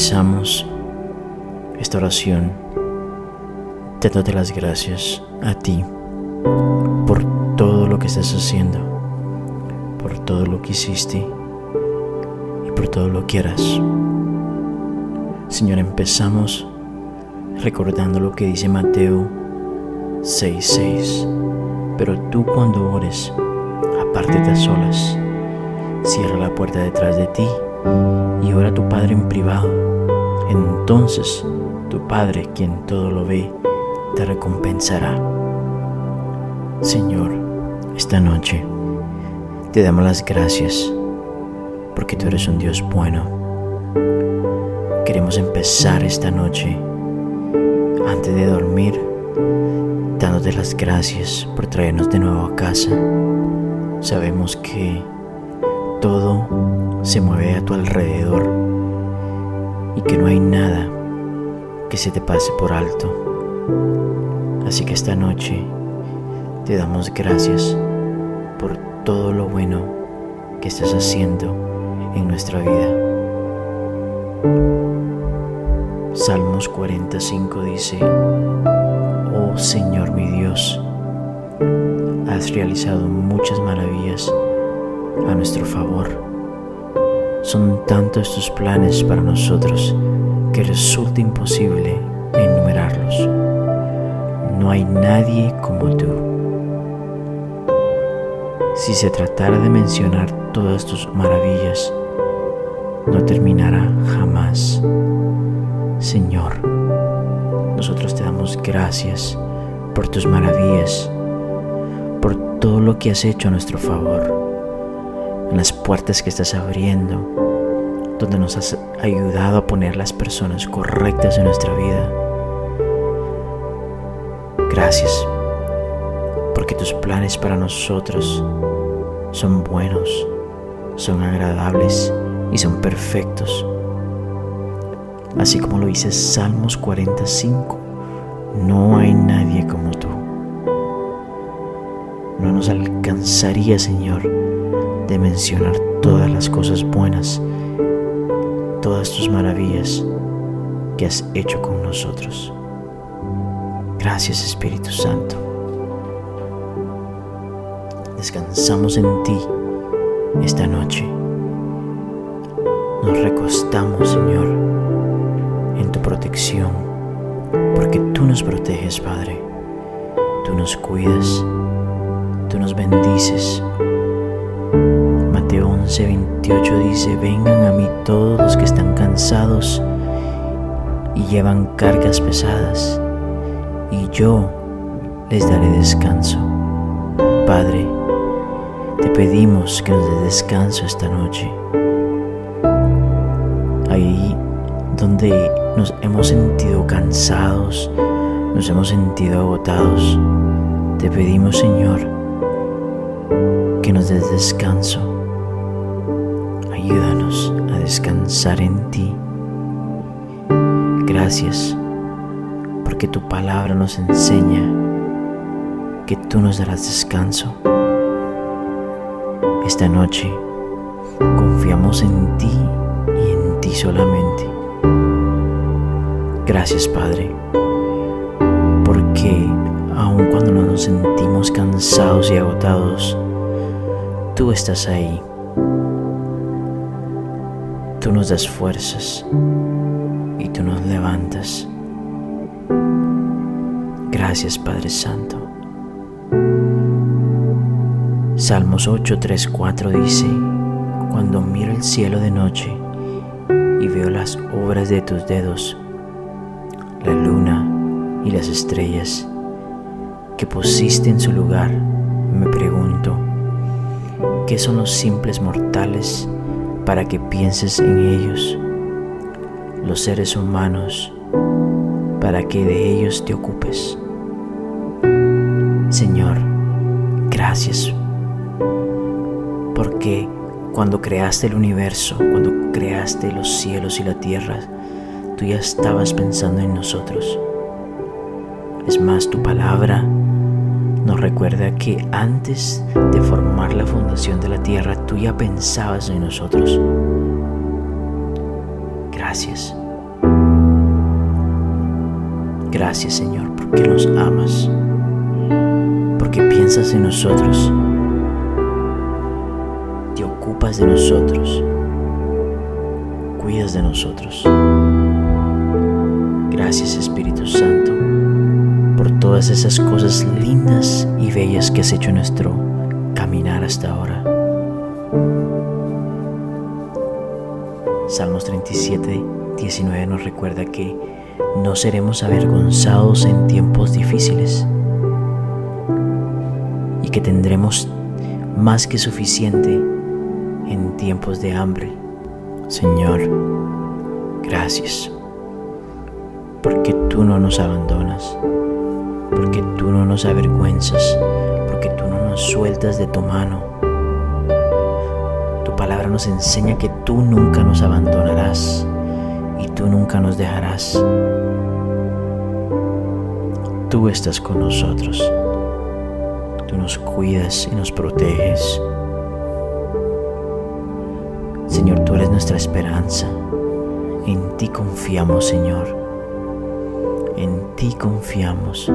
Empezamos esta oración dándote las gracias a ti por todo lo que estás haciendo, por todo lo que hiciste y por todo lo que harás. Señor, empezamos recordando lo que dice Mateo 6:6. Pero tú cuando ores, apártate a solas, cierra la puerta detrás de ti y ora a tu Padre en privado. Entonces tu Padre, quien todo lo ve, te recompensará. Señor, esta noche te damos las gracias porque tú eres un Dios bueno. Queremos empezar esta noche antes de dormir dándote las gracias por traernos de nuevo a casa. Sabemos que todo se mueve a tu alrededor y que no hay nada que se te pase por alto. Así que esta noche te damos gracias por todo lo bueno que estás haciendo en nuestra vida. Salmos 45 dice, Oh Señor mi Dios, has realizado muchas maravillas a nuestro favor. Son tantos tus planes para nosotros que resulta imposible enumerarlos. No hay nadie como tú. Si se tratara de mencionar todas tus maravillas, no terminará jamás. Señor, nosotros te damos gracias por tus maravillas, por todo lo que has hecho a nuestro favor, en las puertas que estás abriendo, donde nos has ayudado a poner las personas correctas en nuestra vida. Gracias, porque tus planes para nosotros son buenos, son agradables y son perfectos. Así como lo dice Salmos 45, no hay nadie como tú. No nos alcanzaría, Señor, de mencionar todas las cosas buenas todas tus maravillas que has hecho con nosotros. Gracias Espíritu Santo. Descansamos en ti esta noche. Nos recostamos, Señor, en tu protección, porque tú nos proteges, Padre. Tú nos cuidas, tú nos bendices 11:28 dice, vengan a mí todos los que están cansados y llevan cargas pesadas, y yo les daré descanso. Padre, te pedimos que nos des descanso esta noche. Ahí donde nos hemos sentido cansados, nos hemos sentido agotados, te pedimos Señor que nos des descanso descansar en ti. Gracias porque tu palabra nos enseña que tú nos darás descanso. Esta noche confiamos en ti y en ti solamente. Gracias Padre, porque aun cuando nos sentimos cansados y agotados, tú estás ahí Tú nos das fuerzas y tú nos levantas. Gracias Padre Santo. Salmos 8, 3, 4 dice, Cuando miro el cielo de noche y veo las obras de tus dedos, la luna y las estrellas que pusiste en su lugar, me pregunto, ¿qué son los simples mortales para que pienses en ellos, los seres humanos, para que de ellos te ocupes. Señor, gracias, porque cuando creaste el universo, cuando creaste los cielos y la tierra, tú ya estabas pensando en nosotros. Es más, tu palabra nos recuerda que antes de formar la fundación de la tierra, tú ya pensabas en nosotros. Gracias. Gracias Señor porque nos amas, porque piensas en nosotros, te ocupas de nosotros, cuidas de nosotros. Gracias Espíritu Santo todas esas cosas lindas y bellas que has hecho nuestro caminar hasta ahora. Salmos 37, 19 nos recuerda que no seremos avergonzados en tiempos difíciles y que tendremos más que suficiente en tiempos de hambre. Señor, gracias, porque tú no nos abandonas, porque tú no nos avergüenzas, porque tú no nos sueltas de tu mano. Tu palabra nos enseña que tú nunca nos abandonarás y tú nunca nos dejarás. Tú estás con nosotros. Tú nos cuidas y nos proteges. Señor, tú eres nuestra esperanza. En ti confiamos, Señor. En ti confiamos.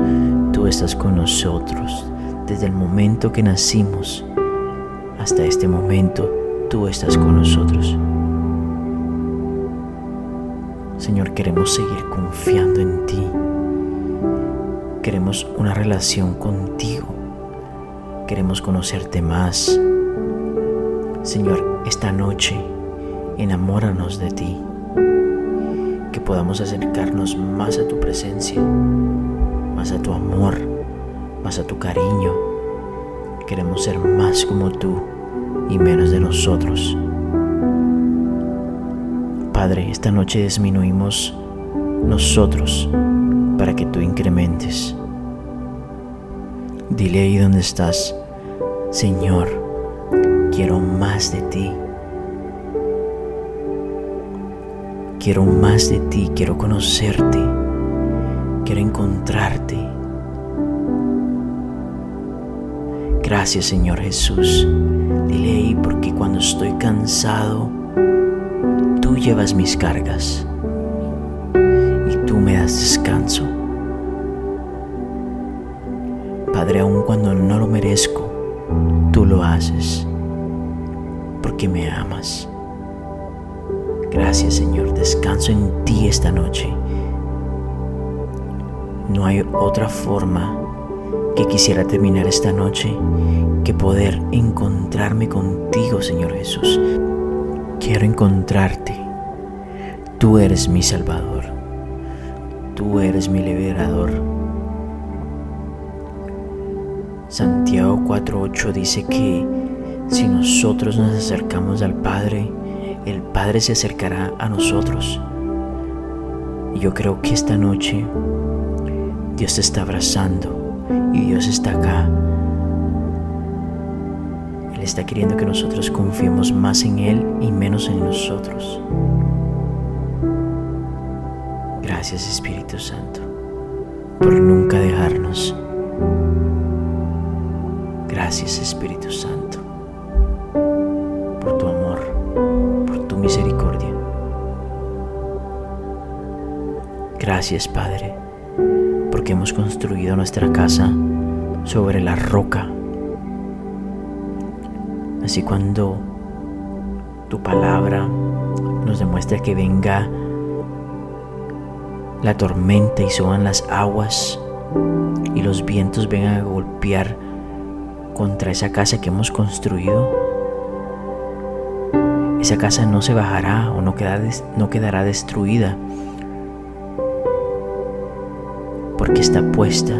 Tú estás con nosotros. Desde el momento que nacimos hasta este momento, tú estás con nosotros. Señor, queremos seguir confiando en ti. Queremos una relación contigo. Queremos conocerte más. Señor, esta noche enamóranos de ti. Podamos acercarnos más a tu presencia, más a tu amor, más a tu cariño. Queremos ser más como tú y menos de nosotros. Padre, esta noche disminuimos nosotros para que tú incrementes. Dile ahí donde estás, Señor, quiero más de ti. Quiero más de ti, quiero conocerte, quiero encontrarte. Gracias Señor Jesús. Dile ahí porque cuando estoy cansado, llevas mis cargas y tú me das descanso. Padre, aun cuando no lo merezco, tú lo haces porque me amas. Gracias Señor, descanso en ti esta noche. No hay otra forma que quisiera terminar esta noche que poder encontrarme contigo, Señor Jesús. Quiero encontrarte Tú eres mi Salvador. Tú eres mi liberador. Santiago 4.8 dice que si nosotros nos acercamos al Padre, el Padre se acercará a nosotros. Y yo creo que esta noche Dios te está abrazando y Dios está acá. Él está queriendo que nosotros confiemos más en Él y menos en nosotros. Gracias Espíritu Santo por nunca dejarnos. Gracias Espíritu Santo Gracias Padre porque hemos construido nuestra casa sobre la roca. Así cuando tu palabra nos demuestra que venga la tormenta y suban las aguas y los vientos vengan a golpear contra esa casa que hemos construido, esa casa no se bajará o no, no quedará destruida porque está puesta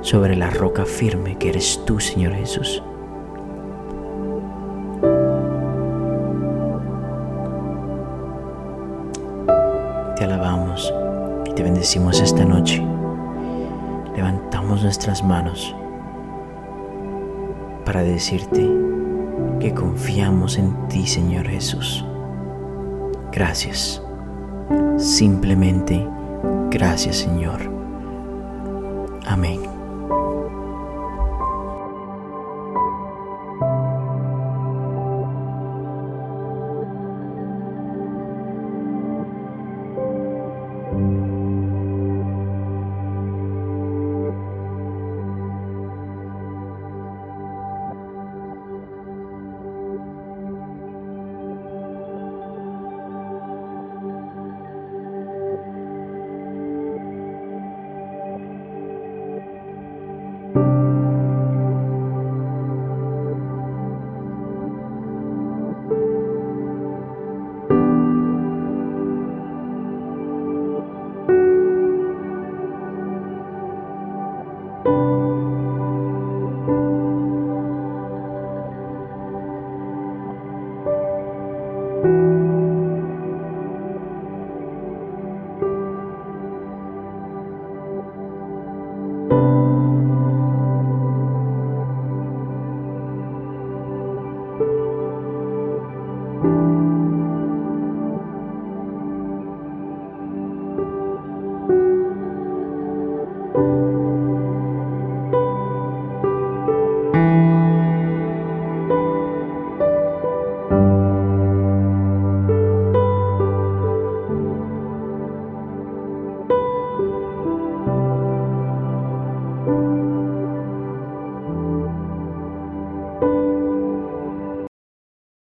sobre la roca firme que eres tú, Señor Jesús. Te alabamos y te bendecimos esta noche. Levantamos nuestras manos para decirte que confiamos en ti, Señor Jesús. Gracias. Simplemente gracias, Señor. Amém.